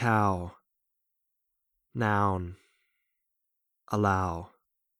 cow noun allow.